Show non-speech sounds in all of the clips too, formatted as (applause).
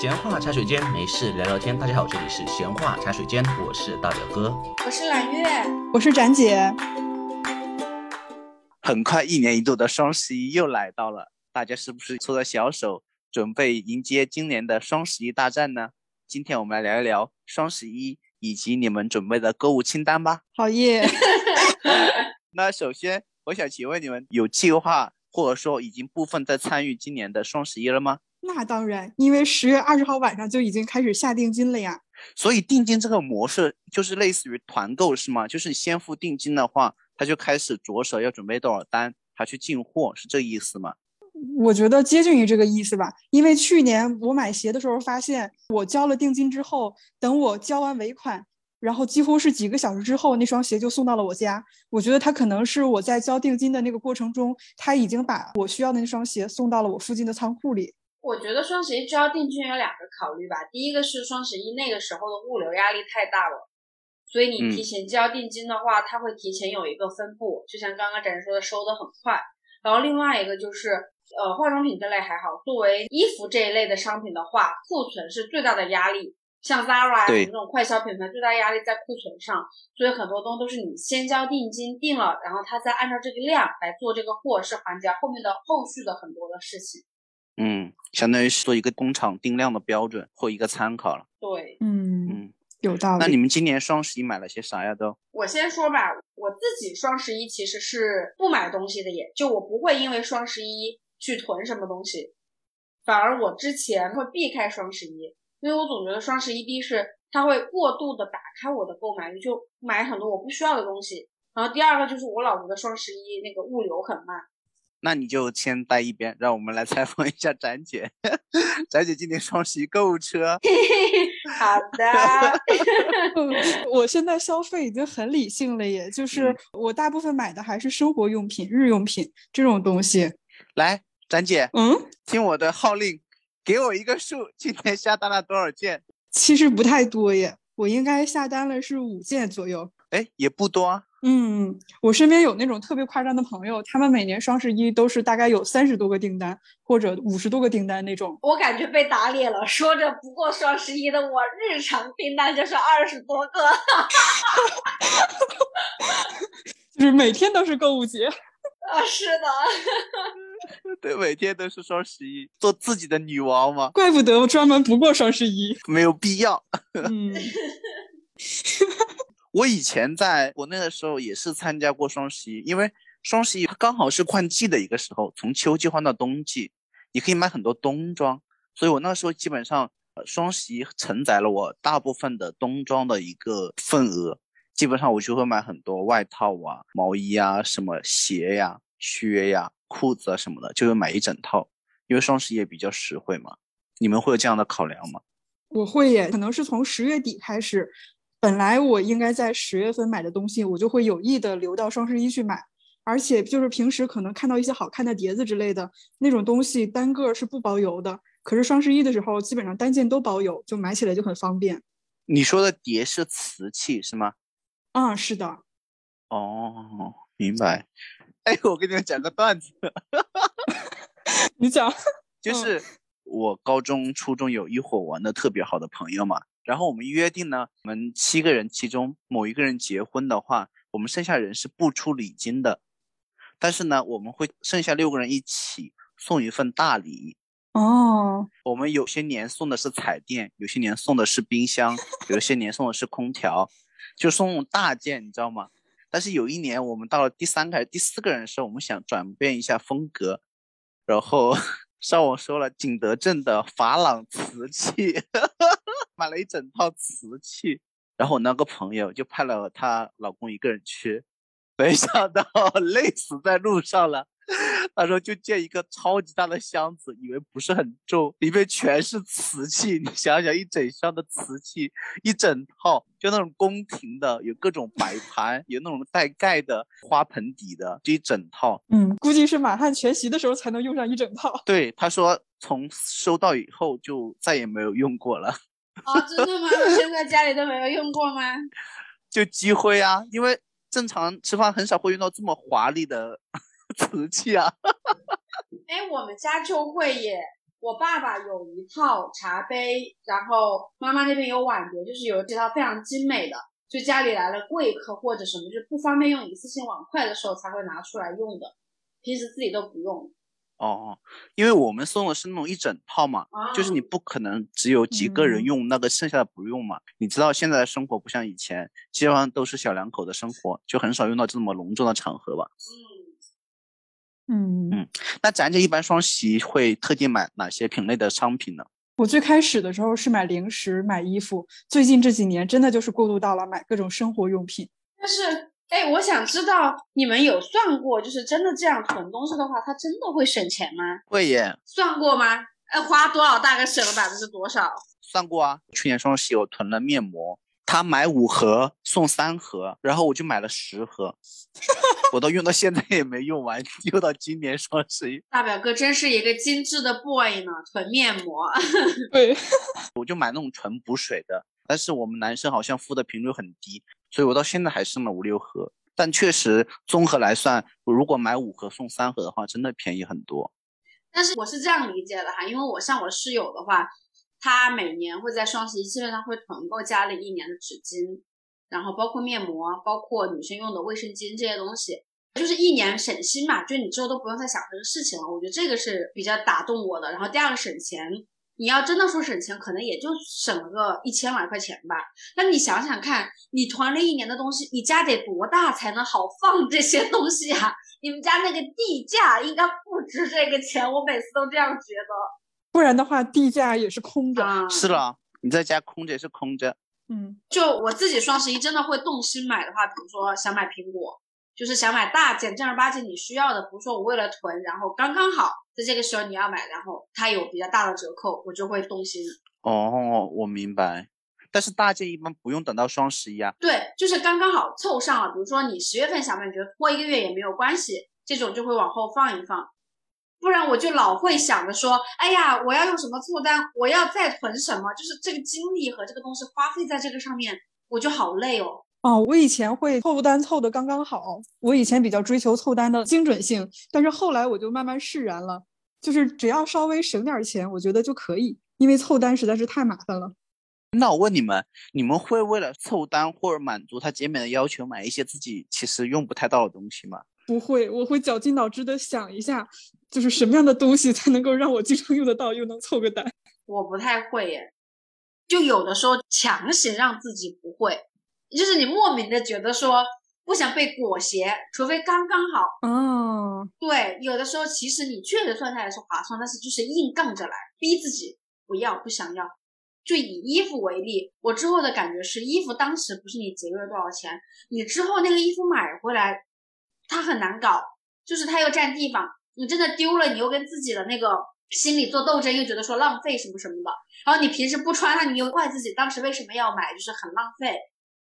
闲话茶水间，没事聊聊天。大家好，这里是闲话茶水间，我是大表哥，我是揽月，我是展姐。很快，一年一度的双十一又来到了，大家是不是搓着小手，准备迎接今年的双十一大战呢？今天我们来聊一聊双十一以及你们准备的购物清单吧。好耶！(laughs) 那首先，我想请问你们有计划或者说已经部分在参与今年的双十一了吗？那当然，因为十月二十号晚上就已经开始下定金了呀。所以定金这个模式就是类似于团购是吗？就是先付定金的话，他就开始着手要准备多少单，他去进货，是这意思吗？我觉得接近于这个意思吧。因为去年我买鞋的时候发现，我交了定金之后，等我交完尾款，然后几乎是几个小时之后，那双鞋就送到了我家。我觉得他可能是我在交定金的那个过程中，他已经把我需要的那双鞋送到了我附近的仓库里。我觉得双十一交定金有两个考虑吧，第一个是双十一那个时候的物流压力太大了，所以你提前交定金的话，它会提前有一个分布，就像刚刚展示说的，收的很快。然后另外一个就是，呃，化妆品这类还好，作为衣服这一类的商品的话，库存是最大的压力。像 Zara 这种快消品牌，最大压力在库存上，所以很多东西都是你先交定金定了，然后他再按照这个量来做这个货，是缓解后面的后续的很多的事情。嗯，相当于是做一个工厂定量的标准或一个参考了。对，嗯嗯，有道理。那你们今年双十一买了些啥呀？都我先说吧，我自己双十一其实是不买东西的，也就我不会因为双十一去囤什么东西，反而我之前会避开双十一，因为我总觉得双十一第一是它会过度的打开我的购买欲，就买很多我不需要的东西。然后第二个就是我老觉得双十一那个物流很慢。那你就先待一边，让我们来采访一下展姐。(laughs) 展姐今年双十一购物车。(laughs) 好的。(laughs) 我现在消费已经很理性了，耶，就是我大部分买的还是生活用品、日用品这种东西。来，展姐，嗯，听我的号令，给我一个数，今天下单了多少件？其实不太多耶，我应该下单了是五件左右。哎，也不多啊。嗯，我身边有那种特别夸张的朋友，他们每年双十一都是大概有三十多个订单或者五十多个订单那种。我感觉被打脸了，说着不过双十一的我，日常订单就是二十多个，(laughs) 就是每天都是购物节。啊，是的，(laughs) 对，每天都是双十一，做自己的女王嘛。怪不得我专门不过双十一，没有必要。嗯。(laughs) 我以前在国内的时候也是参加过双十一，因为双十一它刚好是换季的一个时候，从秋季换到冬季，你可以买很多冬装，所以我那时候基本上双十一承载了我大部分的冬装的一个份额，基本上我就会买很多外套啊、毛衣啊、什么鞋呀、靴呀、裤子啊什么的，就会买一整套，因为双十一也比较实惠嘛。你们会有这样的考量吗？我会耶，可能是从十月底开始。本来我应该在十月份买的东西，我就会有意的留到双十一去买，而且就是平时可能看到一些好看的碟子之类的那种东西，单个是不包邮的。可是双十一的时候，基本上单件都包邮，就买起来就很方便。你说的碟是瓷器是吗？啊，是的。哦，明白。哎，我跟你们讲个段子。(laughs) 你讲。(laughs) 就是我高中、初中有一伙玩的特别好的朋友嘛。然后我们约定呢，我们七个人其中某一个人结婚的话，我们剩下人是不出礼金的，但是呢，我们会剩下六个人一起送一份大礼。哦，我们有些年送的是彩电，有些年送的是冰箱，有些年送的是空调，就送大件，你知道吗？但是有一年我们到了第三个、第四个人的时候，我们想转变一下风格，然后。(laughs) 上网搜了景德镇的珐琅瓷器，买了一整套瓷器，然后我那个朋友就派了她老公一个人去，没想到 (laughs) 累死在路上了。他说就建一个超级大的箱子，以为不是很重，里面全是瓷器。你想想，一整箱的瓷器，一整套，就那种宫廷的，有各种摆盘，有那种带盖的花盆底的，这一整套。嗯，估计是满汉全席的时候才能用上一整套。对，他说从收到以后就再也没有用过了。啊，(laughs) 真的吗？现在家里都没有用过吗？(laughs) 就积灰啊，因为正常吃饭很少会用到这么华丽的。(laughs) 瓷器啊，哎，我们家就会耶，我爸爸有一套茶杯，然后妈妈那边有碗碟，就是有几套非常精美的，就家里来了贵客或者什么，就不方便用一次性碗筷的时候才会拿出来用的，平时自己都不用。哦，因为我们送的是那种一整套嘛，就是你不可能只有几个人用那个，剩下的不用嘛。你知道现在的生活不像以前，基本上都是小两口的生活，就很少用到这么隆重的场合吧。嗯嗯，那咱这一般双十一会特地买哪些品类的商品呢？我最开始的时候是买零食、买衣服，最近这几年真的就是过渡到了买各种生活用品。但是，哎，我想知道你们有算过，就是真的这样囤东西的话，它真的会省钱吗？会耶。算过吗？呃，花多少大概省了百分之多少？算过啊，去年双十一我囤了面膜。他买五盒送三盒，然后我就买了十盒，(laughs) 我都用到现在也没用完，用到今年双十一。大表哥真是一个精致的 boy 呢，囤面膜。对，(laughs) 我就买那种纯补水的，但是我们男生好像敷的频率很低，所以我到现在还剩了五六盒。但确实综合来算，如果买五盒送三盒的话，真的便宜很多。但是我是这样理解的哈，因为我像我室友的话。他每年会在双十一基本上会囤够家里一年的纸巾，然后包括面膜，包括女生用的卫生巾这些东西，就是一年省心嘛，就你之后都不用再想这个事情了。我觉得这个是比较打动我的。然后第二个省钱，你要真的说省钱，可能也就省了个一千来块钱吧。那你想想看，你囤了一年的东西，你家得多大才能好放这些东西啊？(laughs) 你们家那个地价应该不值这个钱，我每次都这样觉得。不然的话，地价也是空着。是了，你在家空着也是空着。嗯，就我自己双十一真的会动心买的话，比如说想买苹果，就是想买大件正儿八经你需要的，不是说我为了囤，然后刚刚好在这个时候你要买，然后它有比较大的折扣，我就会动心。哦，我明白。但是大件一般不用等到双十一啊。对，就是刚刚好凑上了。比如说你十月份想买，你觉得拖一个月也没有关系，这种就会往后放一放。不然我就老会想着说，哎呀，我要用什么凑单，我要再囤什么，就是这个精力和这个东西花费在这个上面，我就好累哦。哦，我以前会凑单凑的刚刚好，我以前比较追求凑单的精准性，但是后来我就慢慢释然了，就是只要稍微省点钱，我觉得就可以，因为凑单实在是太麻烦了。那我问你们，你们会为了凑单或者满足他减免的要求，买一些自己其实用不太到的东西吗？不会，我会绞尽脑汁的想一下，就是什么样的东西才能够让我经常用得到，又能凑个单。我不太会耶，就有的时候强行让自己不会，就是你莫名的觉得说不想被裹挟，除非刚刚好。哦，对，有的时候其实你确实算下来是划算，但是就是硬杠着来，逼自己不要不想要。就以衣服为例，我之后的感觉是，衣服当时不是你节约了多少钱，你之后那个衣服买回来。它很难搞，就是它又占地方，你真的丢了，你又跟自己的那个心理做斗争，又觉得说浪费什么什么的。然后你平时不穿它，你又怪自己当时为什么要买，就是很浪费。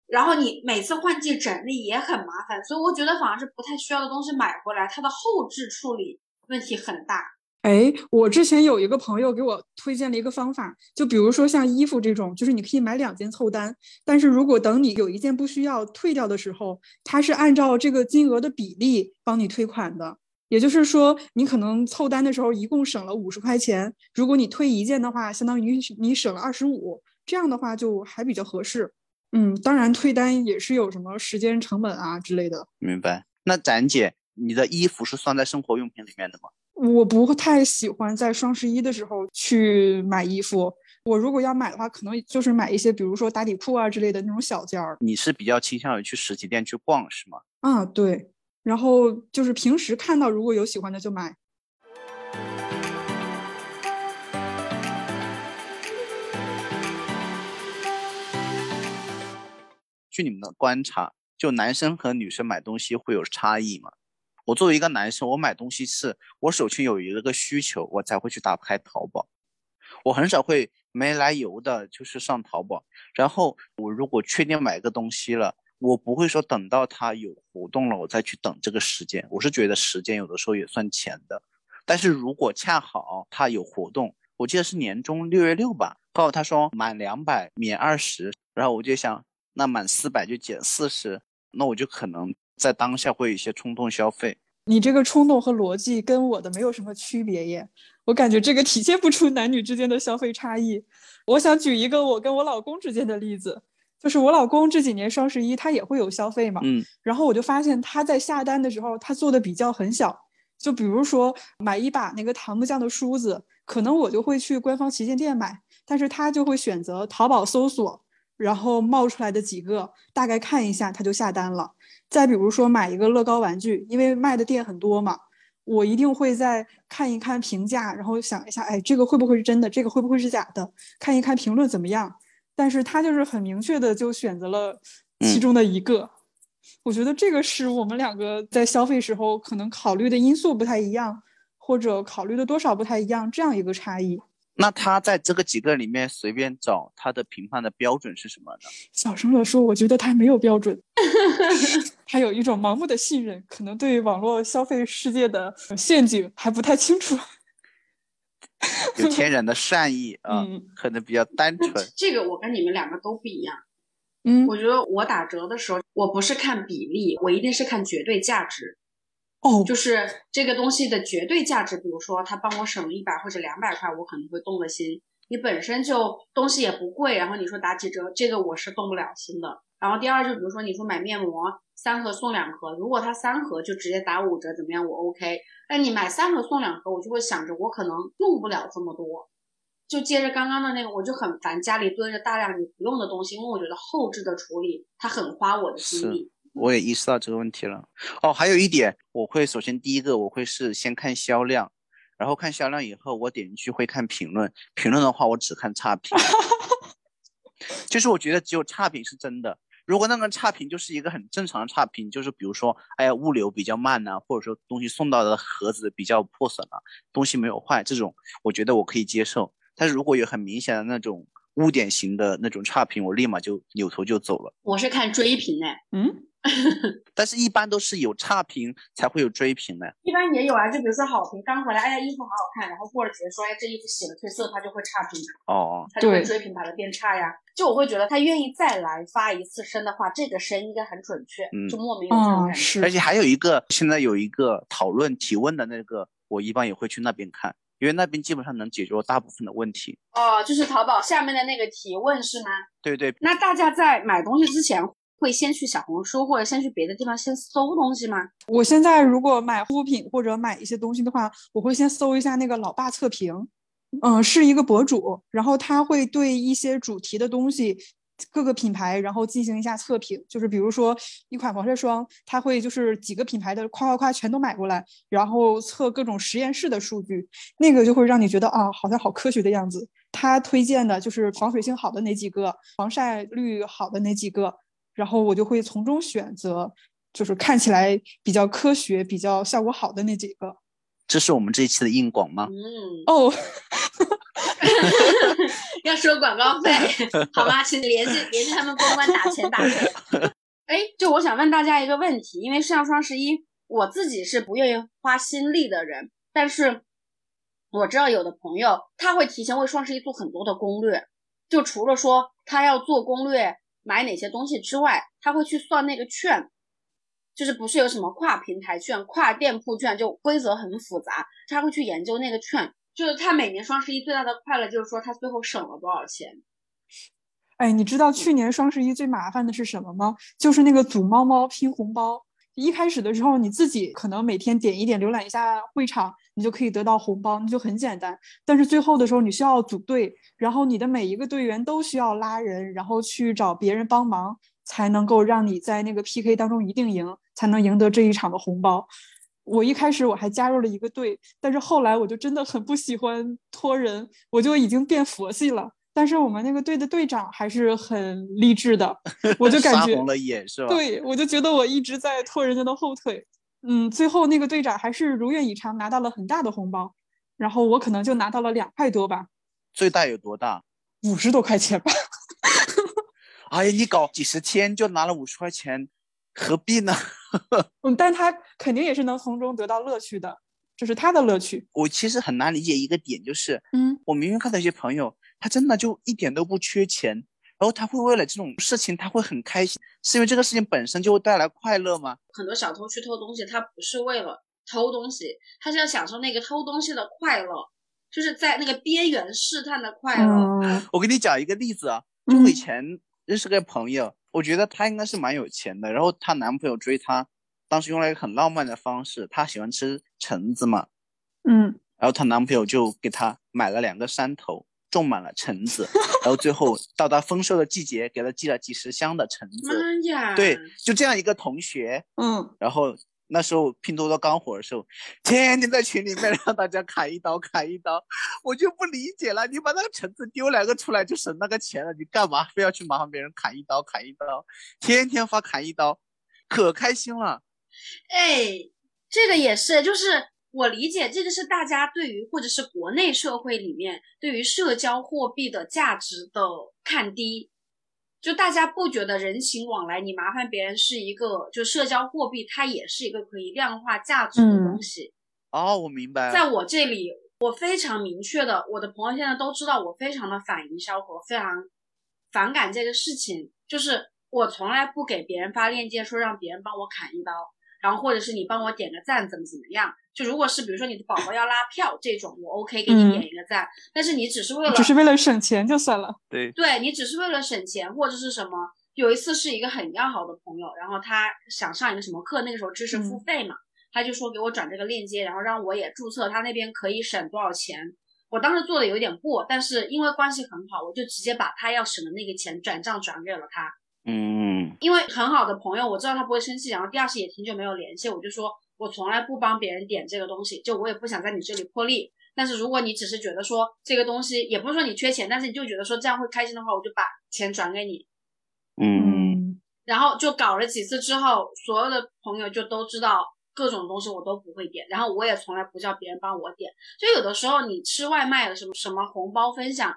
然后你每次换季整理也很麻烦，所以我觉得反而是不太需要的东西买回来，它的后置处理问题很大。哎，我之前有一个朋友给我推荐了一个方法，就比如说像衣服这种，就是你可以买两件凑单，但是如果等你有一件不需要退掉的时候，它是按照这个金额的比例帮你退款的。也就是说，你可能凑单的时候一共省了五十块钱，如果你退一件的话，相当于你省了二十五，这样的话就还比较合适。嗯，当然退单也是有什么时间成本啊之类的。明白。那展姐，你的衣服是算在生活用品里面的吗？我不太喜欢在双十一的时候去买衣服。我如果要买的话，可能就是买一些，比如说打底裤啊之类的那种小件儿。你是比较倾向于去实体店去逛，是吗？啊，对。然后就是平时看到如果有喜欢的就买。据你们的观察，就男生和女生买东西会有差异吗？我作为一个男生，我买东西是我首先有一个需求，我才会去打开淘宝。我很少会没来由的，就是上淘宝。然后我如果确定买个东西了，我不会说等到它有活动了，我再去等这个时间。我是觉得时间有的时候也算钱的。但是如果恰好它有活动，我记得是年终六月六吧，告诉他说满两百免二十，然后我就想，那满四百就减四十，那我就可能。在当下会有一些冲动消费，你这个冲动和逻辑跟我的没有什么区别耶。我感觉这个体现不出男女之间的消费差异。我想举一个我跟我老公之间的例子，就是我老公这几年双十一他也会有消费嘛，嗯，然后我就发现他在下单的时候，他做的比较很小，就比如说买一把那个糖木匠的梳子，可能我就会去官方旗舰店买，但是他就会选择淘宝搜索，然后冒出来的几个大概看一下他就下单了。再比如说买一个乐高玩具，因为卖的店很多嘛。我一定会再看一看评价，然后想一下，哎，这个会不会是真的？这个会不会是假的？看一看评论怎么样？但是他就是很明确的就选择了其中的一个。我觉得这个是我们两个在消费时候可能考虑的因素不太一样，或者考虑的多少不太一样，这样一个差异。那他在这个几个里面随便找，他的评判的标准是什么呢？小声的说，我觉得他没有标准，(laughs) 他有一种盲目的信任，可能对网络消费世界的陷阱还不太清楚。(laughs) 有天然的 (laughs) 善意啊，可能比较单纯。这个我跟你们两个都不一样。嗯，我觉得我打折的时候，我不是看比例，我一定是看绝对价值。哦，就是这个东西的绝对价值，比如说他帮我省了一百或者两百块，我可能会动了心。你本身就东西也不贵，然后你说打几折，这个我是动不了心的。然后第二就比如说你说买面膜三盒送两盒，如果他三盒就直接打五折怎么样？我 OK。但你买三盒送两盒，我就会想着我可能用不了这么多。就接着刚刚的那个，我就很烦家里堆着大量你不用的东西，因为我觉得后置的处理它很花我的精力。我也意识到这个问题了。哦，还有一点，我会首先第一个我会是先看销量，然后看销量以后，我点进去会看评论。评论的话，我只看差评。(laughs) 就是我觉得只有差评是真的。如果那个差评就是一个很正常的差评，就是比如说，哎呀，物流比较慢呐，或者说东西送到的盒子比较破损了，东西没有坏，这种我觉得我可以接受。但是如果有很明显的那种污点型的那种差评，我立马就扭头就走了。我是看追评哎，嗯。(laughs) 但是，一般都是有差评才会有追评的。一般也有啊，就比如说好评刚回来，哎呀，衣服好好看，然后过了几天说，哎，这衣服洗了褪色，他就会差评。哦哦，他就会追评把它变差呀。就我会觉得他愿意再来发一次声的话，这个声应该很准确，嗯就莫名有这种感觉。而且还有一个，现在有一个讨论提问的那个，我一般也会去那边看，因为那边基本上能解决大部分的问题。哦，就是淘宝下面的那个提问是吗？对对。那大家在买东西之前。会先去小红书或者先去别的地方先搜东西吗？我现在如果买护肤品或者买一些东西的话，我会先搜一下那个老爸测评，嗯，是一个博主，然后他会对一些主题的东西，各个品牌然后进行一下测评，就是比如说一款防晒霜，它会就是几个品牌的夸夸夸全都买过来，然后测各种实验室的数据，那个就会让你觉得啊，好像好科学的样子。他推荐的就是防水性好的那几个，防晒率好的那几个。然后我就会从中选择，就是看起来比较科学、比较效果好的那几个。这是我们这一期的硬广吗？嗯哦，(laughs) 要收广告费 (laughs) 好吗？请联系联系他们公关打钱打钱。(laughs) 哎，就我想问大家一个问题，因为像双十一，我自己是不愿意花心力的人，但是我知道有的朋友他会提前为双十一做很多的攻略，就除了说他要做攻略。买哪些东西之外，他会去算那个券，就是不是有什么跨平台券、跨店铺券，就规则很复杂。他会去研究那个券，就是他每年双十一最大的快乐就是说他最后省了多少钱。哎，你知道去年双十一最麻烦的是什么吗？就是那个组猫猫拼红包。一开始的时候，你自己可能每天点一点浏览一下会场，你就可以得到红包，那就很简单。但是最后的时候，你需要组队，然后你的每一个队员都需要拉人，然后去找别人帮忙，才能够让你在那个 PK 当中一定赢，才能赢得这一场的红包。我一开始我还加入了一个队，但是后来我就真的很不喜欢托人，我就已经变佛系了。但是我们那个队的队长还是很励志的，我就感觉红了眼是吧？对，我就觉得我一直在拖人家的后腿。嗯，最后那个队长还是如愿以偿拿到了很大的红包，然后我可能就拿到了两块多吧。最大有多大？五十多块钱吧。(laughs) 哎呀，你搞几十天就拿了五十块钱，何必呢？(laughs) 嗯，但他肯定也是能从中得到乐趣的，这是他的乐趣。我其实很难理解一个点，就是，嗯，我明明看到一些朋友。他真的就一点都不缺钱，然后他会为了这种事情他会很开心，是因为这个事情本身就会带来快乐吗？很多小偷去偷东西，他不是为了偷东西，他是要享受那个偷东西的快乐，就是在那个边缘试探的快乐。嗯我给你讲一个例子啊，就我以前认识个朋友，我觉得她应该是蛮有钱的，然后她男朋友追她，当时用了一个很浪漫的方式，她喜欢吃橙子嘛，嗯，然后她男朋友就给她买了两个山头，种满了橙子，然后最后到达丰收的季节，给她寄了几十箱的橙子。妈呀！对，就这样一个同学，嗯，然后那时候拼多多刚火的时候，天天在群里面 (laughs) 让大家砍一刀砍一刀，我就不理解了，你把那个橙子丢两个出来就省那个钱了，你干嘛非要去麻烦别人砍一刀砍一刀，天天发砍一刀，可开心了。哎，这个也是，就是我理解这个是大家对于或者是国内社会里面对于社交货币的价值的看低，就大家不觉得人情往来，你麻烦别人是一个就社交货币，它也是一个可以量化价值的东西。哦，我明白。在我这里，我非常明确的，我的朋友现在都知道我非常的反营销和非常反感这个事情，就是我从来不给别人发链接说让别人帮我砍一刀，然后或者是你帮我点个赞怎么怎么样。就如果是比如说你的宝宝要拉票这种，我 OK 给你点一个赞，但是你只是为了只是为了省钱就算了。对，对你只是为了省钱或者是什么。有一次是一个很要好的朋友，然后他想上一个什么课，那个时候知识付费嘛，他就说给我转这个链接，然后让我也注册，他那边可以省多少钱。我当时做的有点过，但是因为关系很好，我就直接把他要省的那个钱转账转给了他。嗯，因为很好的朋友，我知道他不会生气，然后第二次也挺久没有联系，我就说我从来不帮别人点这个东西，就我也不想在你这里破例。但是如果你只是觉得说这个东西，也不是说你缺钱，但是你就觉得说这样会开心的话，我就把钱转给你。嗯，然后就搞了几次之后，所有的朋友就都知道各种东西我都不会点，然后我也从来不叫别人帮我点。就有的时候你吃外卖的什么什么红包分享，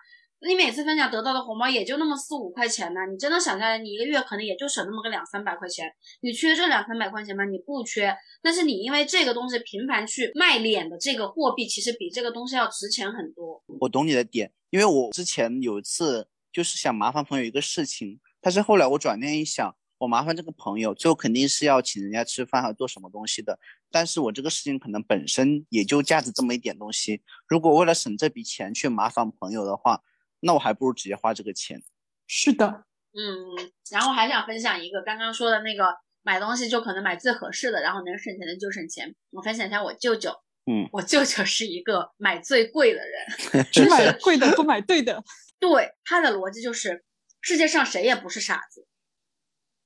你每次分享得到的红包也就那么四五块钱呢，你真的想下来，你一个月可能也就省那么个两三百块钱。你缺这两三百块钱吗？你不缺，但是你因为这个东西频繁去卖脸的这个货币，其实比这个东西要值钱很多。我懂你的点，因为我之前有一次就是想麻烦朋友一个事情，但是后来我转念一想，我麻烦这个朋友，最后肯定是要请人家吃饭，还要做什么东西的。但是我这个事情可能本身也就价值这么一点东西，如果为了省这笔钱去麻烦朋友的话，那我还不如直接花这个钱。是的，嗯，然后还想分享一个刚刚说的那个买东西就可能买最合适的，然后能省钱的就省钱。我分享一下我舅舅，嗯，我舅舅是一个买最贵的人，只买贵的不买对的。对他的逻辑就是世界上谁也不是傻子，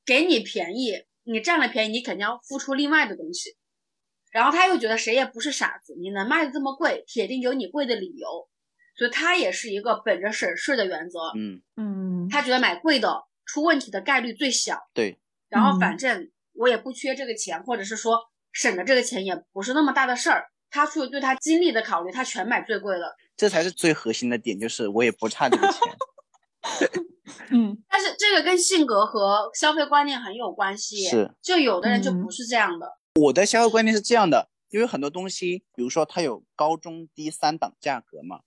给你便宜，你占了便宜，你肯定要付出另外的东西。然后他又觉得谁也不是傻子，你能卖的这么贵，铁定有你贵的理由。所以他也是一个本着省事的原则，嗯，嗯，他觉得买贵的出问题的概率最小。对，然后嗯反正我也不缺这个钱，或者是说省的这个钱也不是那么大的事儿。他出于对他精力的考虑，他全买最贵的。这才是最核心的点，就是我也不差这个钱。(laughs) 嗯，(laughs) 但是这个跟性格和消费观念很有关系。是，就有的人就嗯不是这样的。我的消费观念是这样的，因为很多东西，比如说它有高中低三档价格嘛，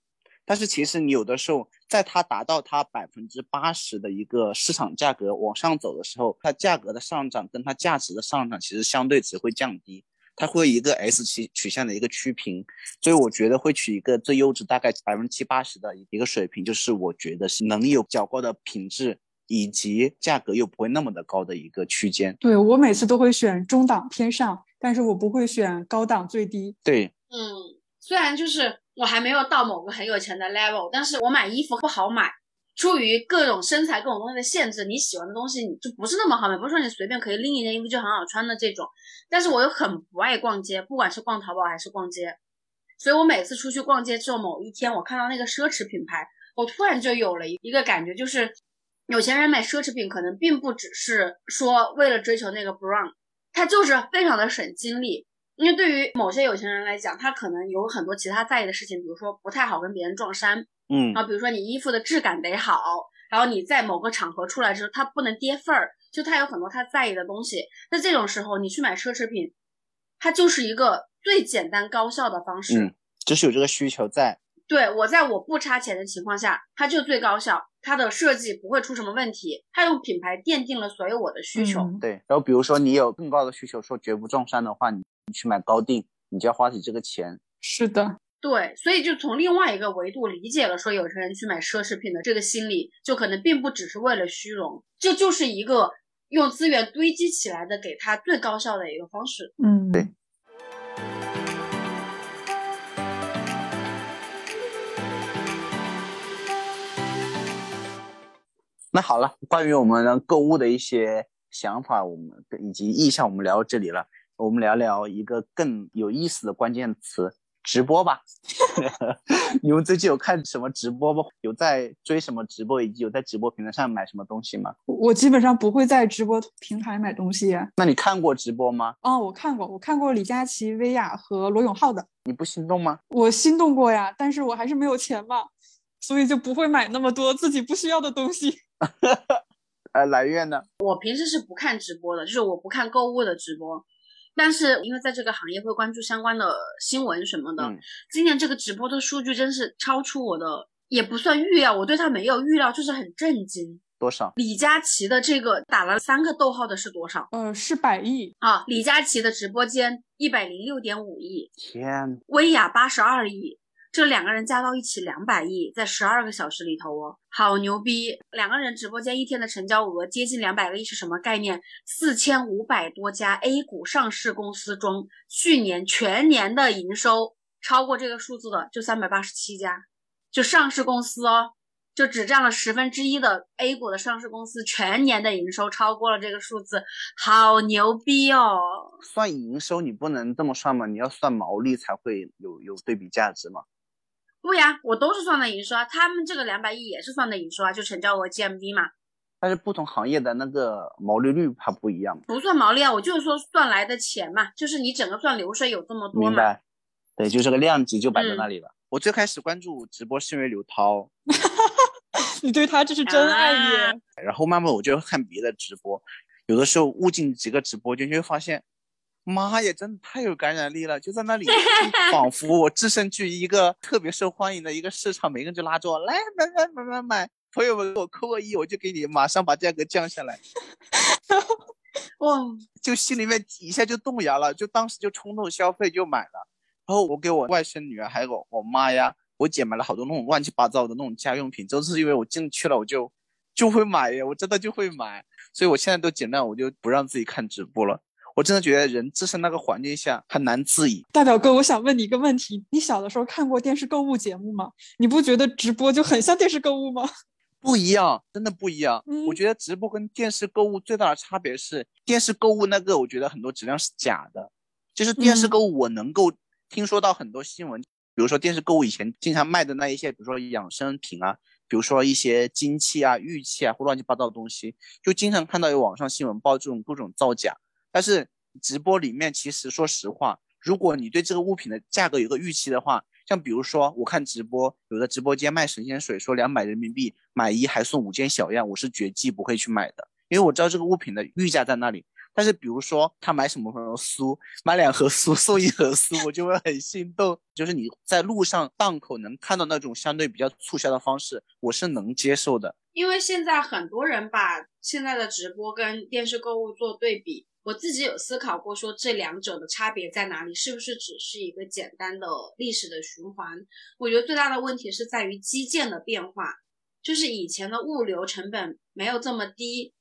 但是其实你有的时候，在它达到它百分之八十的一个市场价格往上走的时候，它价格的上涨跟它价值的上涨其实相对值会降低，它会一个 S 曲曲线的一个趋平，所以我觉得会取一个最优质大概百分之七八十的一个水平，就是我觉得是能有较高的品质以及价格又不会那么的高的一个区间。对我每次都会选中档偏上，但是我不会选高档最低。对，嗯，虽然就是我还没有到某个很有钱的 level，但是我买衣服不好买，出于各种身材各种东西的限制，你喜欢的东西你就不是那么好买，不是说你随便可以拎一件衣服就很好穿的这种。但是我又很不爱逛街，不管是逛淘宝还是逛街，所以我每次出去逛街之后，某一天我看到那个奢侈品牌，我突然就有了一个感觉，就是有钱人买奢侈品可能并不只是说为了追求那个 brown，他就是非常的省精力。因为对于某些有钱人来讲，他可能有很多其他在意的事情，比如说不太好跟别人撞衫，嗯然后比如说你衣服的质感得好，然后你在某个场合出来之后，他不能跌份儿，就他有很多他在意的东西。那这种时候，你去买奢侈品，它就是一个最简单高效的方式。嗯，就是有这个需求在。对我在我不差钱的情况下，它就最高效，它的设计不会出什么问题，它用品牌奠定了所有我的需求。嗯对，然后比如说你有更高的需求，说绝不撞衫的话，你你去买高定，你就要花起这个钱。是的，对，所以就从另外一个维度理解了，说有钱人去买奢侈品的这个心理，就可能并不只是为了虚荣，这就是一个用资源堆积起来的，给他最高效的一个方式。嗯，对。那好了，关于我们购物的一些想法，我们以及意向，我们聊到这里了。我们聊聊一个更有意思的关键词——直播吧。(laughs) 你们最近有看什么直播吗？有在追什么直播，以及有在直播平台上买什么东西吗？我基本上不会在直播平台买东西。那你看过直播吗？哦，我看过，我看过李佳琦、薇娅和罗永浩的。你不心动吗？我心动过呀，但是我还是没有钱嘛，所以就不会买那么多自己不需要的东西。(laughs) 呃，来月呢？我平时是不看直播的，就是我不看购物的直播。但是因为在这个行业会关注相关的新闻什么的，嗯今年这个直播的数据真是超出我的，也不算预料，我对它没有预料，就是很震惊。多少？李佳琦的这个打了三个逗号的是多少呃，是百亿。啊？李佳琦的直播间一百零六点五亿，天，薇娅八十二亿，这两个人加到一起两百亿，在十二个小时里头哦，好牛逼！两个人直播间一天的成交额接近两百个亿是什么概念？四千五百多家 A 股上市公司中，去年全年的营收超过这个数字的就三百八十七家，就上市公司哦。就只占了十分之一的 A 股的上市公司全年的营收超过了这个数字，好牛逼哦！算营收你不能这么算嘛？你要算毛利才会有有对比价值嘛？不呀，我都是算的营收啊，他们这个两百亿也是算的营收啊，就成交额 GMV 嘛，但是不同行业的那个毛利率它不一样，不算毛利啊，我就是说算来的钱嘛，就是你整个算流水有这么多嘛。明白？对，就这个量级就摆在嗯那里了。我最开始关注直播是因为刘涛，(laughs) 你对他这是真爱耶！啊然后慢慢我就看别的直播，有的时候误进几个直播间，就会发现，妈呀，真的太有感染力了，就在那里，(laughs) 仿佛我置身于一个特别受欢迎的一个市场，每个人就拉着我来买买买买买，朋友们给我扣个一，我就给你马上把价格降下来，(laughs) 哇，就心里面一下就动摇了，就当时就冲动消费就买了，然后我给我外甥女儿还有我我妈呀。我姐买了好多那种乱七八糟的那种家用品，都是因为我进去了，我就就会买呀，我真的就会买，所以我现在都尽量我就不让自己看直播了。我真的觉得人置身那个环境下很难自已。大表哥，我想问你一个问题：你小的时候看过电视购物节目吗？你不觉得直播就很像电视购物吗？(laughs) 不一样，真的不一样。嗯我觉得直播跟电视购物最大的差别是，电视购物那个我觉得很多质量是假的，就是电视嗯购物我能够听说到很多新闻。比如说电视购物以前经常卖的那一些，比如说养生品啊，比如说一些金器啊、玉器啊或乱七八糟的东西，就经常看到有网上新闻报这种各种造假。但是直播里面其实说实话，如果你对这个物品的价格有个预期的话，像比如说我看直播，有的直播间卖神仙水，说两百人民币买一还送五件小样，我是绝技不会去买的，因为我知道这个物品的溢价在那里。但是比如说他买什么什么酥，买两盒酥送一盒酥，我就会很心动。就是你在路上档口能看到那种相对比较促销的方式，我是能接受的。因为现在很多人把现在的直播跟电视购物做对比，我自己有思考过，说这两者的差别在哪里？是不是只是一个简单的历史的循环？我觉得最大的问题是在于基建的变化，就是以前的物流成本没有这么低，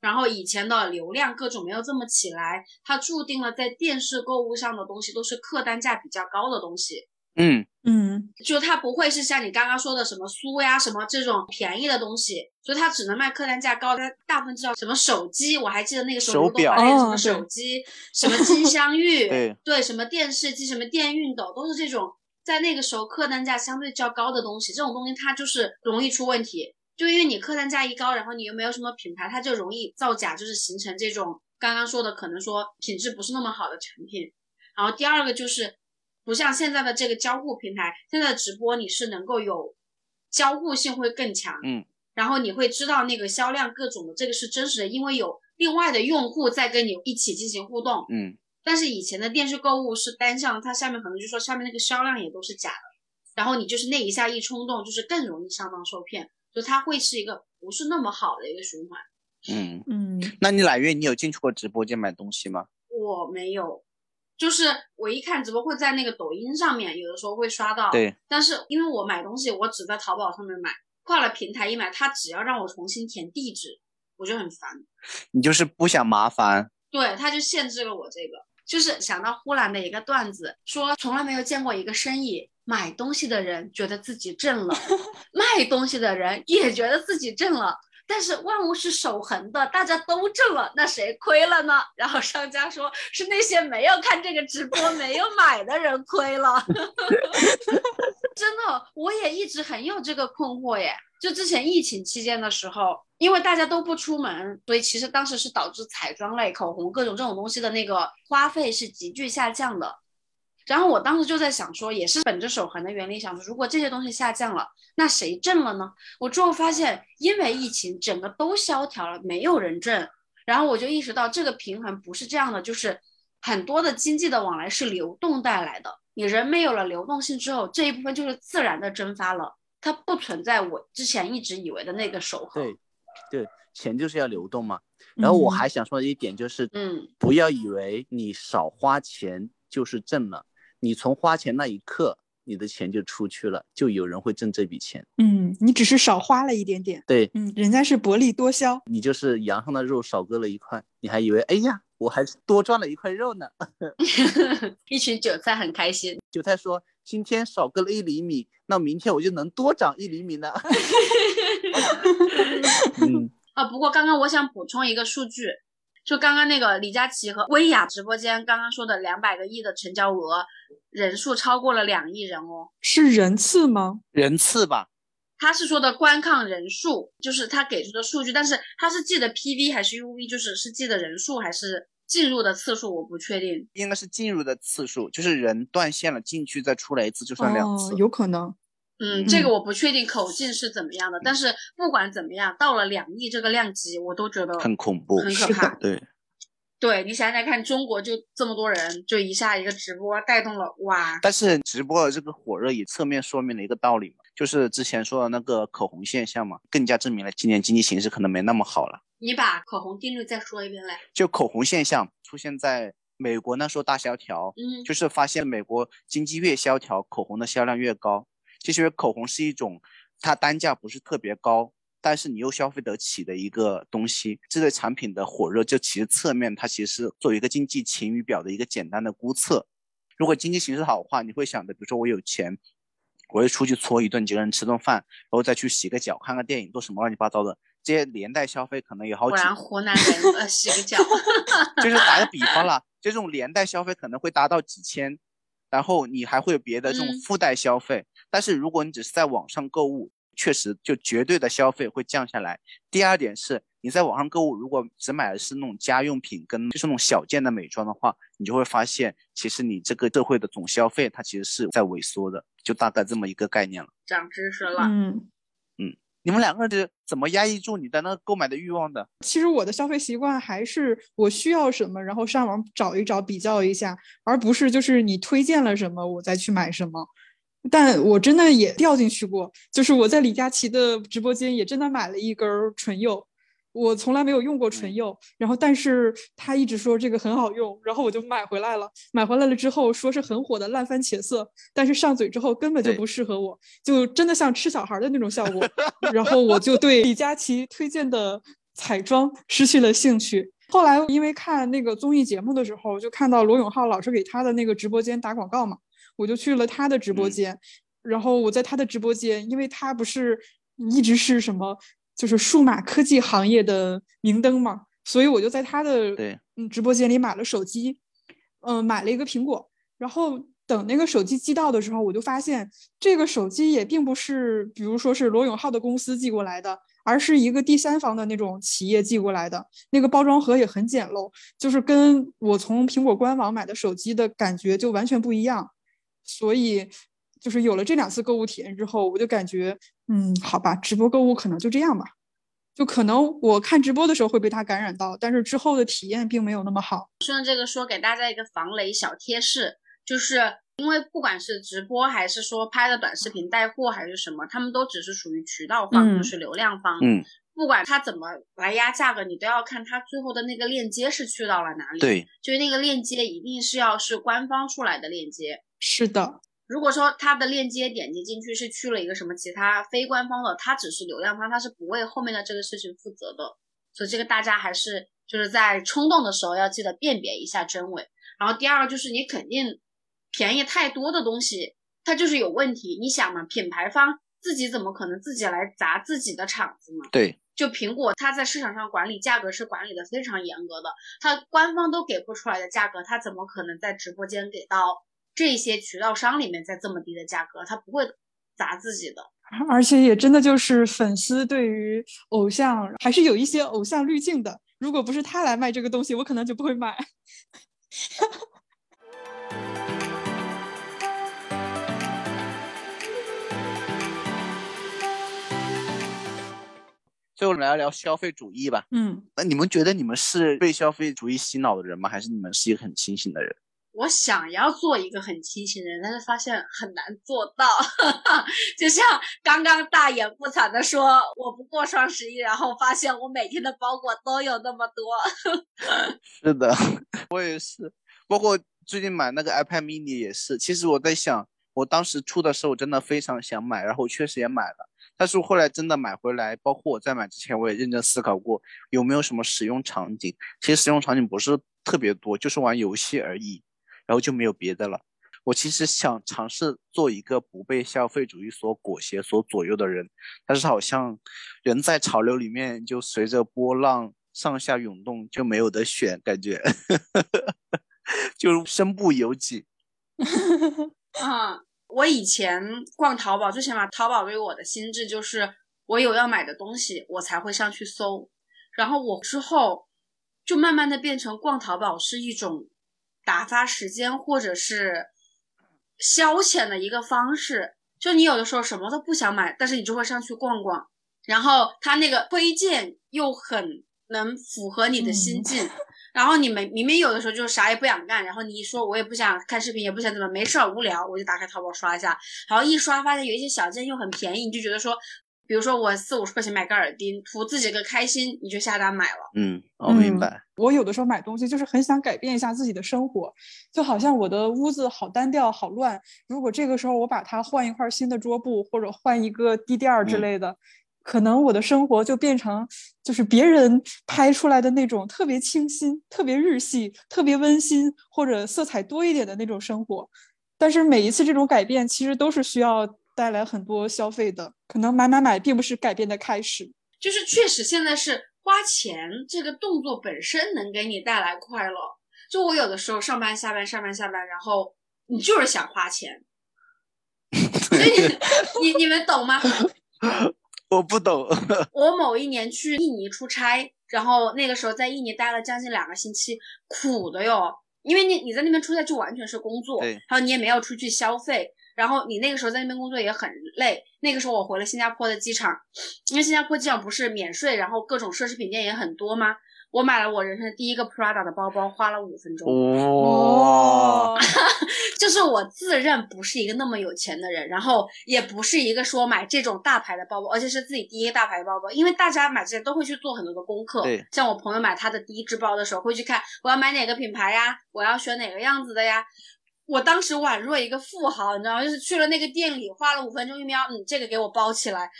然后以前的流量各种没有这么起来，它注定了在电视购物上的东西都是客单价比较高的东西。嗯，嗯，就它不会是像你刚刚说的什么酥呀什么这种便宜的东西，所以它只能卖客单价高。它大部分知道什么手机，我还记得那个时候手表刘德华那个什么哦手机，什么金镶 (laughs) 玉，对什么电视机，什么电熨斗，都是这种在那个时候客单价相对较高的东西。这种东西它就是容易出问题，就因为你客单价一高，然后你又没有什么品牌，它就容易造假，就是形成这种刚刚说的可能说品质不是那么好的产品。然后第二个就是。不像现在的这个交互平台，现在的直播你是能够有交互性会更强，嗯，然后你会知道那个销量各种的这个是真实的，因为有另外的用户在跟你一起进行互动，嗯，但是以前的电视购物是单向，它下面可能就说下面那个销量也都是假的，然后你就是那一下一冲动，就是更容易上当受骗，就它会是一个不是那么好的一个循环。嗯，嗯，那你揽月，你有进去过直播间买东西吗？我没有，就是我一看直播会在那个抖音上面，有的时候会刷到。对。但是因为我买东西，我只在淘宝上面买，跨了平台一买，他只要让我重新填地址，我就很烦。你就是不想麻烦。对，他就限制了我这个。就是想到呼兰的一个段子，说从来没有见过一个生意，买东西的人觉得自己挣了，(laughs) 卖东西的人也觉得自己挣了。但是万物是守恒的，大家都挣了，那谁亏了呢？(laughs) 然后商家说是那些没有看这个直播、没有买的人亏了。(laughs) 真的，我也一直很有这个困惑耶。就之前疫情期间的时候，因为大家都不出门，所以其实当时是导致彩妆类、口红各种这种东西的那个花费是急剧下降的。然后我当时就在想说，也是本着守恒的原理想说，如果这些东西下降了，那谁挣了呢？我之后发现，因为疫情，整个都萧条了，没有人挣。然后我就意识到，这个平衡不是这样的，就是很多的经济的往来是流动带来的。你人没有了流动性之后，这一部分就是自然的蒸发了，它不存在我之前一直以为的那个守恒。对，对，钱就是要流动嘛。然后我还想说的一点就是，嗯，不要以为你少花钱就是挣了。你从花钱那一刻，你的钱就出去了，就有人会挣这笔钱。嗯，你只是少花了一点点。对，嗯，人家是薄利多销，你就是羊上的肉少割了一块，你还以为哎呀，我还多赚了一块肉呢。(laughs) 一群韭菜很开心。韭菜说：“今天少割了一厘米，那明天我就能多长一厘米呢。(laughs) (laughs) ”嗯啊，不过刚刚我想补充一个数据。就刚刚那个李佳琦和薇娅直播间刚刚说的两百个亿的成交额，人数超过了两亿人哦，是人次吗？人次吧，他是说的观看人数，就是他给出的数据，但是他是记的 PV 还是 UV，就是是记的人数还是进入的次数，我不确定，应该是进入的次数，就是人断线了进去再出来一次就算两次，有可能。嗯，这个我不确定口径是怎么样的，但是不管怎么样，到了两亿这个量级，我都觉得很恐怖，很可怕。对，对你想想看，中国就这么多人，就一下一个直播带动了，哇！但是直播的这个火热也侧面说明了一个道理嘛，就是之前说的那个口红现象嘛，更加证明了今年经济形势可能没那么好了。你把口红定律再说一遍来。就口红现象出现在美国那时候大萧条，嗯，就是发现美国经济越萧条，口红的销量越高。其实口红是一种，它单价不是特别高，但是你又消费得起的一个东西。这类产品的火热，就其实侧面它其实是作为一个经济晴雨表的一个简单的估测。如果经济形势好的话，你会想着，比如说我有钱，我会出去搓一顿，几个人吃顿饭，然后再去洗个脚、看个电影，做什么乱七八糟的，这些连带消费可能有好几。果然湖南人呃洗个脚，(laughs) 就是打个比方了，这种连带消费可能会达到几千。然后你还会有别的这种附带消费，但是如果你只是在网上购物，确实就绝对的消费会降下来。第二点是，你在网上购物，如果只买的是那种家用品跟就是那种小件的美妆的话，你就会发现，其实你这个社会的总消费它其实是在萎缩的，就大概这么一个概念了。长知识了，嗯。你们两个人怎么压抑住你的那个购买的欲望的？其实我的消费习惯还是我需要什么，然后上网找一找，比较一下，而不是就是你推荐了什么我再去买什么。但我真的也掉进去过，就是我在李佳琦的直播间也真的买了一根唇釉。我从来没有用过唇釉，然后但是他一直说这个很好用，然后我就买回来了。买回来了之后说是很火的烂番茄色，但是上嘴之后根本就不适合我，就真的像吃小孩的那种效果。(laughs) 然后我就对李佳琦推荐的彩妆失去了兴趣。后来因为看那个综艺节目的时候，就看到罗永浩老是给他的那个直播间打广告嘛，我就去了他的直播间。然后我在他的直播间，因为他不是一直是什么。就是数码科技行业的明灯嘛，所以我就在他的对嗯直播间里买了手机，嗯买了一个苹果，然后等那个手机寄到的时候，我就发现这个手机也并不是，比如说是罗永浩的公司寄过来的，而是一个第三方的那种企业寄过来的，那个包装盒也很简陋，就是跟我从苹果官网买的手机的感觉就完全不一样，所以。就是有了这两次购物体验之后，我就感觉，嗯，好吧，直播购物可能就这样吧。就可能我看直播的时候会被它感染到，但是之后的体验并没有那么好。顺着这个说，给大家一个防雷小贴士，就是因为不管是直播还是说拍的短视频带货还是什么，他们都只是属于渠道方，就是流量方。嗯。不管他怎么来压价格，你都要看他最后的那个链接是去到了哪里。，对，就是那个链接一定是要是官方出来的链接。是的，如果说它的链接点击进去是去了一个什么其他非官方的，它只是流量方，它是不为后面的这个事情负责的。所以这个大家还是就是在冲动的时候要记得辨别一下真伪。然后第二个就是你肯定便宜太多的东西，它就是有问题。你想嘛，品牌方自己怎么可能自己来砸自己的场子嘛？对，就苹果，它在市场上管理价格是管理的非常严格的，它官方都给不出来的价格，它怎么可能在直播间给到这些渠道商里面在这么低的价格？他不会砸自己的。(laughs) 而且也真的就是粉丝对于偶像还是有一些偶像滤镜的。如果不是他来卖这个东西，我可能就不会买。(laughs) 最后聊一聊消费主义吧。嗯，那你们觉得你们是被消费主义洗脑的人吗？还是你们是一个很清醒的人？我想要做一个很清醒的人，但是发现很难做到。(laughs) 就像刚刚大言不惭的说我不过双十一，然后发现我每天的包裹都有那么多。(laughs) 是的，(laughs) 我也是。包括最近买那个 iPad mini 也是。其实我在想，我当时出的时候真的非常想买，然后确实也买了。但是后来真的买回来，包括我在买之前，我也认真思考过有没有什么使用场景。其实使用场景不是特别多，就是玩游戏而已，然后就没有别的了。我其实想尝试做一个不被消费主义所裹挟、所左右的人，但是好像人在潮流里面就随着波浪上下涌动，就没有得选，感觉 (laughs) 就身不由己。(laughs) 啊，我以前逛淘宝，最起码淘宝对我的心智就是，我有要买的东西，我才会上去搜。然后我之后就慢慢的变成逛淘宝是一种打发时间或者是消遣的一个方式。就你有的时候什么都不想买，但是你就会上去逛逛，然后他那个推荐又很能符合你的心境。然后你们明明有的时候就啥也不想干，然后你一说我也不想看视频，也不想怎么，没事儿无聊，我就打开淘宝刷一下，然后一刷发现有一些小件又很便宜，你就觉得说，比如说我四五十块钱买个耳钉，图自己个开心，你就下单买了。嗯，我、明白。我有的时候买东西就是很想改变一下自己的生活，就好像我的屋子好单调、好乱。如果这个时候我把它换一块新的桌布，或者换一个地垫儿之嗯类的，可能我的生活就变成就是别人拍出来的那种特别清新、特别日系、特别温馨或者色彩多一点的那种生活。但是每一次这种改变其实都是需要带来很多消费的，可能买买买并不是改变的开始。就是确实现在是花钱这个动作本身能给你带来快乐。就我有的时候上班下班上班下班，然后你就是想花钱，所以你你你们懂吗？(laughs) 我不懂。(laughs) 我某一年去印尼出差，然后那个时候在印尼待了将近两个星期，苦的哟。因为你你在那边出差就完全是工作，对然后你也没有出去消费，然后你那个时候在那边工作也很累。那个时候我回了新加坡的机场，因为新加坡机场不是免税，然后各种奢侈品店也很多吗？我买了我人生第一个 Prada 的包包，花了五分钟。哦、(laughs) 就是我自认不是一个那么有钱的人，然后也不是一个说买这种大牌的包包，而且是自己第一个大牌的包包。因为大家买这些都会去做很多的功课，像我朋友买他的第一只包的时候，会去看我要买哪个品牌呀，我要选哪个样子的呀。我当时宛若一个富豪，你知道吗？就是去了那个店里，花了五分钟一瞄，嗯，这个给我包起来。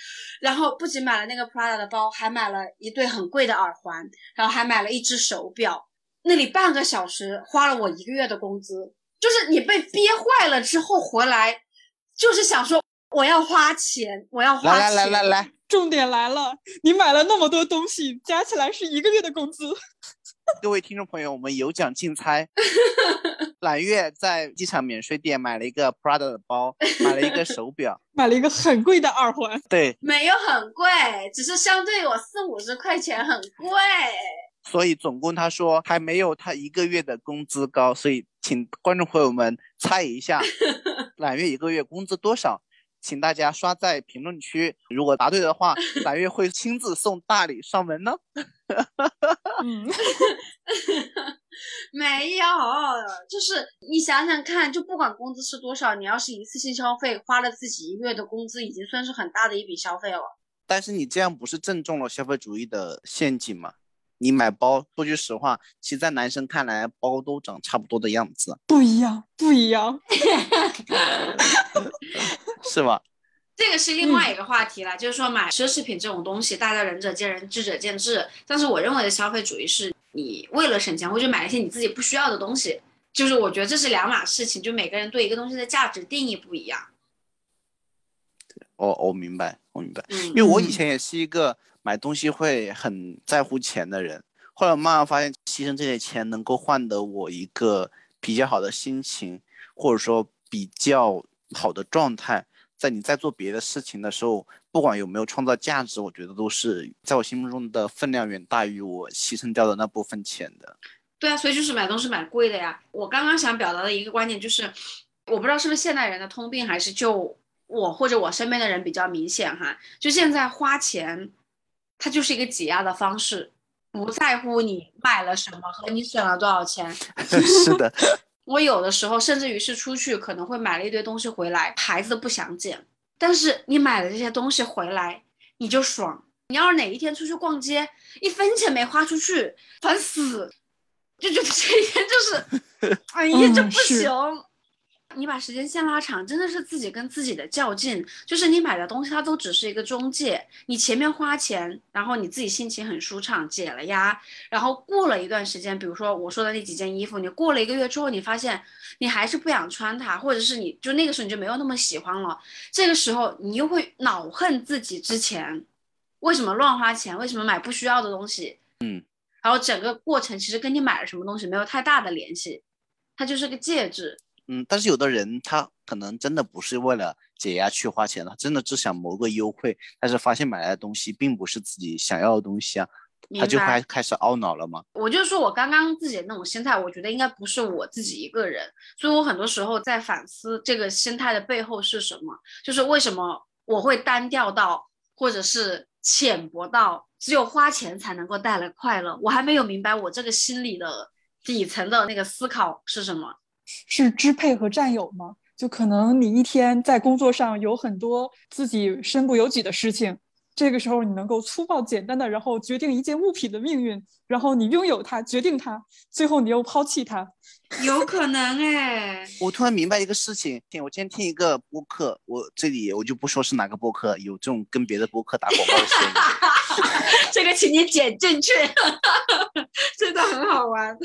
然后不仅买了那个 Prada 的包，还买了一对很贵的耳环，然后还买了一只手表。那里半个小时花了我一个月的工资，就是你被憋坏了之后回来，就是想说我要花钱，我要花来钱。来来来来，重点来了，你买了那么多东西，加起来是一个月的工资。各位听众朋友，我们有奖竞猜。(laughs) 揽月在机场免税店买了一个 Prada 的包，买了一个 (laughs) 手表。买了一个很贵的耳环，对，没有很贵，只是相对我四五十块钱很贵。所以总共他说还没有他一个月的工资高，所以请观众朋友们猜一下，(laughs) 揽月一个月工资多少？请大家刷在评论区，如果答对的话，揽月会亲自送大礼上门呢。嗯，(laughs) 没有，就是你想想看，就不管工资是多少，你要是一次性消费花了自己一个月的工资，已经算是很大的一笔消费了。但是你这样不是正中了消费主义的陷阱吗？你买包，说句实话，其实在男生看来，包都长差不多的样子，不一样，不一样，(laughs) 是吧？这个是另外一个话题了，就是说买奢侈品这种东西，大家仁者见仁，智者见智。但是我认为的消费主义是你为了省钱，或者买一些你自己不需要的东西，就是我觉得这是两码事情，就每个人对一个东西的价值定义不一样。我我明白，我明白，嗯因为我以前也是一个买东西会很在乎钱的人，后来我慢慢发现，牺牲这些钱能够换得我一个比较好的心情，或者说比较好的状态，在你在做别的事情的时候，不管有没有创造价值，我觉得都是在我心目中的分量远大于我牺牲掉的那部分钱的。对啊，所以就是买东西买贵的呀。我刚刚想表达的一个观点就是，我不知道是不是现代人的通病，还是就我或者我身边的人比较明显哈。就现在花钱，它就是一个挤压的方式，不在乎你买了什么和你省了多少钱。(laughs) 是的，我有的时候甚至于是出去可能会买了一堆东西回来，牌子都不想捡，但是你买了这些东西回来，你就爽。你要是哪一天出去逛街，一分钱没花出去，烦死，就觉 (laughs) 得这一天就是，哎呀，嗯这不是行。你把时间线拉长，真的是自己跟自己的较劲。就是你买的东西，它都只是一个中介。你前面花钱，然后你自己心情很舒畅，解了压，然后过了一段时间，比如说我说的那几件衣服，你过了一个月之后，你发现你还是不想穿它，或者是你就那个时候你就没有那么喜欢了。这个时候你又会恼恨自己之前为什么乱花钱，为什么买不需要的东西。嗯，然后整个过程其实跟你买了什么东西没有太大的联系，它就是个介质。嗯，但是有的人他可能真的不是为了解压去花钱的，他真的只想谋个优惠，但是发现买来的东西并不是自己想要的东西啊，他就开开始懊恼了嘛。我就说我刚刚自己的那种心态，我觉得应该不是我自己一个人，所以我很多时候在反思这个心态的背后是什么，就是为什么我会单调到，或者是浅薄到只有花钱才能够带来快乐，我还没有明白我这个心理的底层的那个思考是什么。是支配和占有吗？就可能你一天在工作上有很多自己身不由己的事情，这个时候你能够粗暴简单的，然后决定一件物品的命运，然后你拥有它，决定它，最后你又抛弃它。有可能哎，我突然明白一个事情，我今天听一个播客，我这里我就不说是哪个播客，有这种跟别的播客打广告的声音。(laughs) 这个请你剪进去，(laughs) 真的很好玩。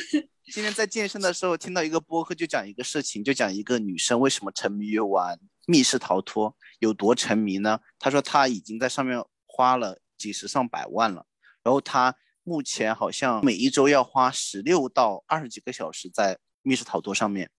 今天在健身的时候听到一个播客，就讲一个事情，就讲一个女生为什么沉迷于玩密室逃脱，有多沉迷呢？她说她已经在上面花了几十上百万了，然后他目前好像每一周要花十六到二十几个小时在密室逃脱上面。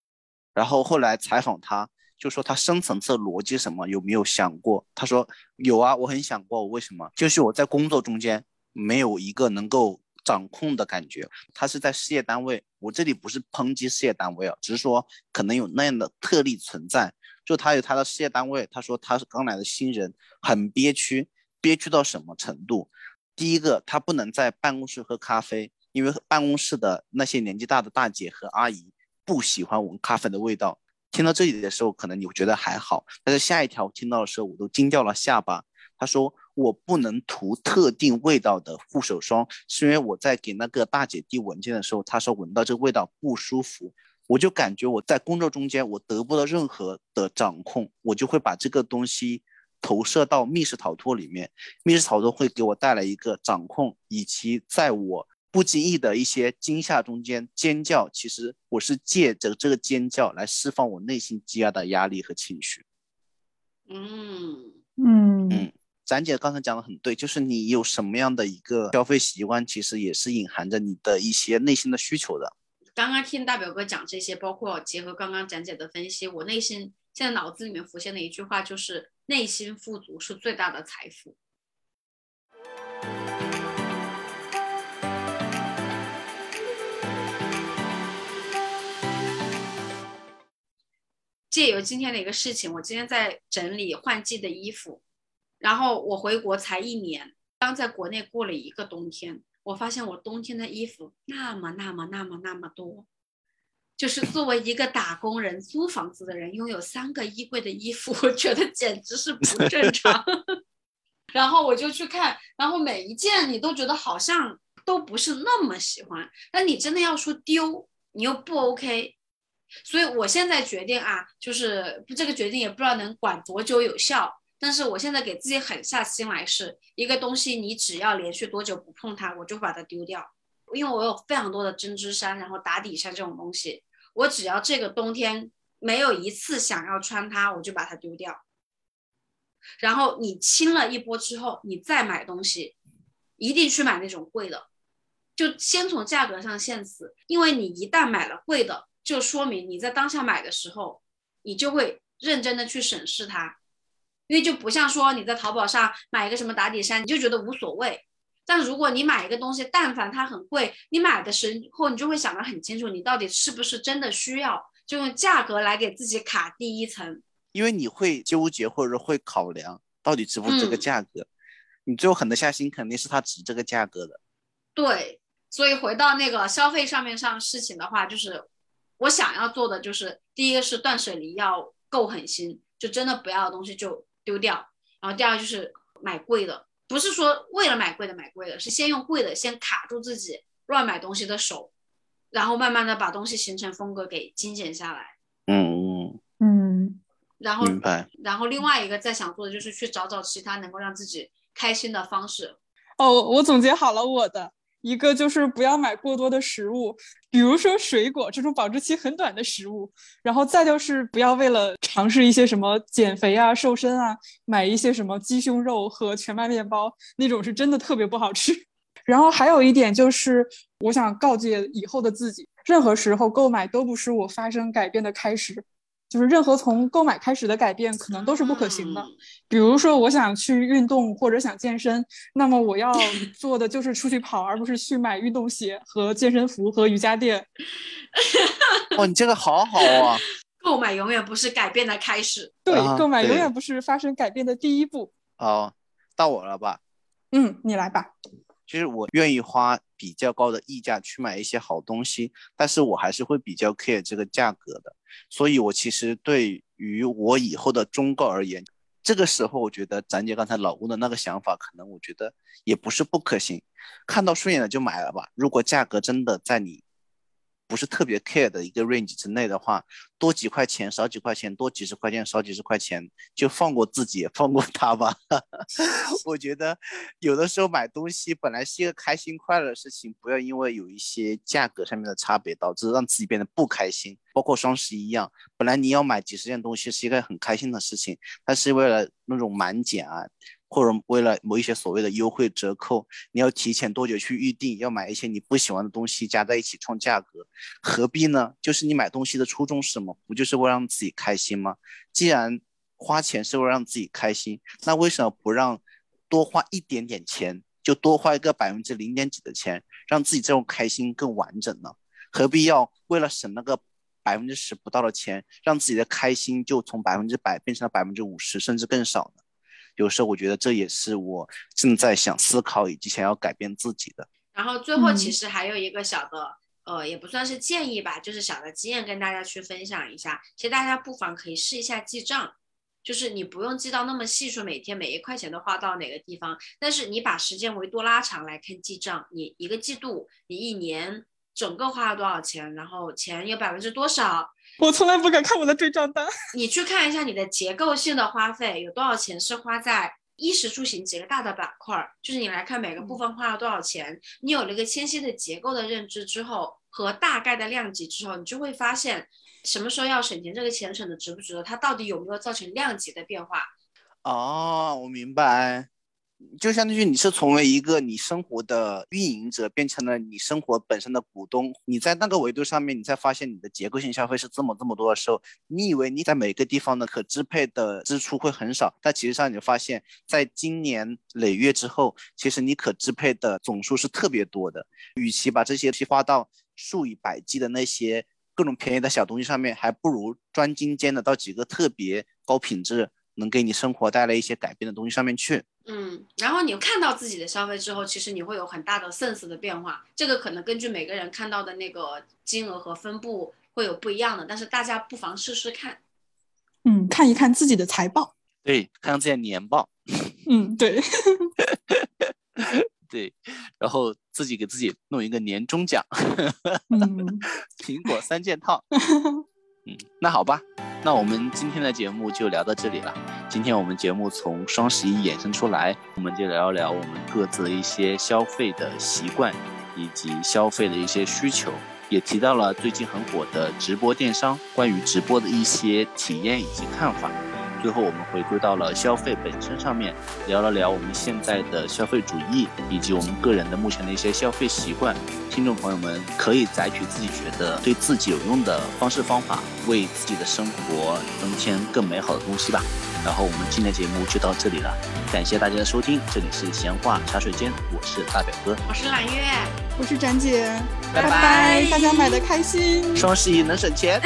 然后后来采访他，就说他深层次逻辑什么有没有想过？他说有啊，我很想过，我为什么？就是我在工作中间没有一个能够掌控的感觉。他是在事业单位，我这里不是抨击事业单位啊，只是说可能有那样的特例存在。就他有他的事业单位，他说他是刚来的新人，很憋屈，憋屈到什么程度？第一个，他不能在办公室喝咖啡，因为办公室的那些年纪大的大姐和阿姨不喜欢闻咖啡的味道。听到这里的时候，可能你会觉得还好，但是下一条听到的时候，我都惊掉了下巴。他说我不能涂特定味道的护手霜，是因为我在给那个大姐递文件的时候，她说闻到这个味道不舒服，我就感觉我在工作中间我得不到任何的掌控，我就会把这个东西投射到密室逃脱里面，密室逃脱会给我带来一个掌控，以及在我不经意的一些惊吓中间尖叫，其实我是借着这个尖叫来释放我内心积压的压力和情绪。嗯，嗯嗯展姐刚才讲的很对，就是你有什么样的一个消费习惯，其实也是隐含着你的一些内心的需求的。刚刚听大表哥讲这些，包括结合刚刚展姐的分析，我内心现在脑子里面浮现的一句话就是：内心富足是最大的财富。借由今天的一个事情，我今天在整理换季的衣服，然后我回国才一年，刚在国内过了一个冬天，我发现我冬天的衣服那么那么那么那么多，就是作为一个打工人、(laughs) 租房子的人，拥有三个衣柜的衣服，我觉得简直是不正常。(laughs) 然后我就去看，然后每一件你都觉得好像都不是那么喜欢，那你真的要说丢，你又不 OK。所以我现在决定啊，就是这个决定也不知道能管多久有效，但是我现在给自己狠下心来，是一个东西，你只要连续多久不碰它，我就把它丢掉。因为我有非常多的针织衫，然后打底衫这种东西，我只要这个冬天没有一次想要穿它，我就把它丢掉。然后你清了一波之后，你再买东西，一定去买那种贵的，就先从价格上限死，因为你一旦买了贵的，就说明你在当下买的时候，你就会认真的去审视它，因为就不像说你在淘宝上买一个什么打底衫，你就觉得无所谓。但如果你买一个东西，但凡它很贵，你买的时候你就会想得很清楚，你到底是不是真的需要，就用价格来给自己卡第一层。因为你会纠结或者会考量到底值不值这个价格，你最后狠得下心，肯定是它值这个价格的。对，所以回到那个消费上面上事情的话，就是我想要做的就是，第一个是断舍离要够狠心，就真的不要的东西就丢掉，然后第二就是买贵的。不是说为了买贵的买贵的，是先用贵的先卡住自己乱买东西的手，然后慢慢的把东西形成风格给精简下来。嗯嗯嗯，然后明白。然后另外一个再想做的就是去找找其他能够让自己开心的方式。哦，我总结好了我的。一个就是不要买过多的食物，比如说水果这种保质期很短的食物，然后再就是不要为了尝试一些什么减肥啊、瘦身啊，买一些什么鸡胸肉和全麦面包，那种是真的特别不好吃。然后还有一点就是，我想告诫以后的自己，任何时候购买都不是我发生改变的开始。就是任何从购买开始的改变，可能都是不可行的。比如说，我想去运动或者想健身，那么我要 (laughs) 做的就是出去跑，而不是去买运动鞋和健身服和瑜伽垫。(laughs) 哦，你这个好好啊！(laughs) 购买永远不是改变的开始。对，购买永远不是发生改变的第一步。好，到我了吧？嗯，你来吧。其实我愿意花比较高的溢价去买一些好东西，但是我还是会比较 care 这个价格的。所以，我其实对于我以后的忠告而言，这个时候我觉得咱姐刚才老公的那个想法，可能我觉得也不是不可行。看到顺眼的就买了吧。如果价格真的在你。不是特别 care 的一个 range 之内的话，多几块钱少几块钱，多几十块钱少几十块钱，就放过自己，放过他吧。(laughs) 我觉得有的时候买东西本来是一个开心快乐的事情，不要因为有一些价格上面的差别，导致让自己变得不开心。包括双十一一样，本来你要买几十件东西是一个很开心的事情，但是为了那种满减啊。或者为了某一些所谓的优惠折扣，你要提前多久去预定？要买一些你不喜欢的东西加在一起创价格，何必呢？就是你买东西的初衷是什么？不就是为了让自己开心吗？既然花钱是为了让自己开心，那为什么不让多花一点点钱，就多花一个百分之零点几的钱，让自己这种开心更完整呢？何必要为了省那个百分之十不到的钱，让自己的开心就从百分之百变成了百分之五十甚至更少呢？有时候我觉得这也是我正在想思考以及想要改变自己的。然后最后其实还有一个小的，呃，也不算是建议吧，就是小的经验跟大家去分享一下。其实大家不妨可以试一下记账，就是你不用记到那么细，说每天每一块钱都花到哪个地方，但是你把时间维度拉长来看记账，你一个季度，你一年整个花了多少钱，然后钱有百分之多少。我从来不敢看我的对账单。你去看一下你的结构性的花费有多少钱是花在衣食住行几个大的板块，就是你来看每个部分花了多少钱。你有了一个清晰的结构的认知之后和大概的量级之后，你就会发现什么时候要省钱，这个钱省的值不值得，它到底有没有造成量级的变化。哦，我明白。就相当于你是从为一个你生活的运营者，变成了你生活本身的股东。你在那个维度上面，你才发现你的结构性消费是这么这么多的时候，你以为你在每个地方的可支配的支出会很少，但其实上你就发现，在今年累月之后，其实你可支配的总数是特别多的。与其把这些批花到数以百计的那些各种便宜的小东西上面，还不如专精尖的到几个特别高品质。能给你生活带来一些改变的东西上面去，嗯，然后你看到自己的消费之后，其实你会有很大的 sense 的变化。这个可能根据每个人看到的那个金额和分布会有不一样的，但是大家不妨试试看。嗯，看一看自己的财报，对，看看自己的年报。(laughs) 嗯，对，(laughs) 对，然后自己给自己弄一个年终奖，嗯，(laughs) 苹果三件套。嗯，那好吧，那我们今天的节目就聊到这里了。今天我们节目从双十一衍生出来，我们就聊一聊我们各自的一些消费的习惯，以及消费的一些需求，也提到了最近很火的直播电商，关于直播的一些体验以及看法。最后，我们回归到了消费本身上面，聊了聊我们现在的消费主义，以及我们个人的目前的一些消费习惯。听众朋友们可以采取自己觉得对自己有用的方式方法，为自己的生活增添更美好的东西吧。然后我们今天节目就到这里了，感谢大家的收听，这里是闲话茶水间，我是大表哥，我是揽月，我是展姐，拜拜，大家买的开心，双十一能省钱。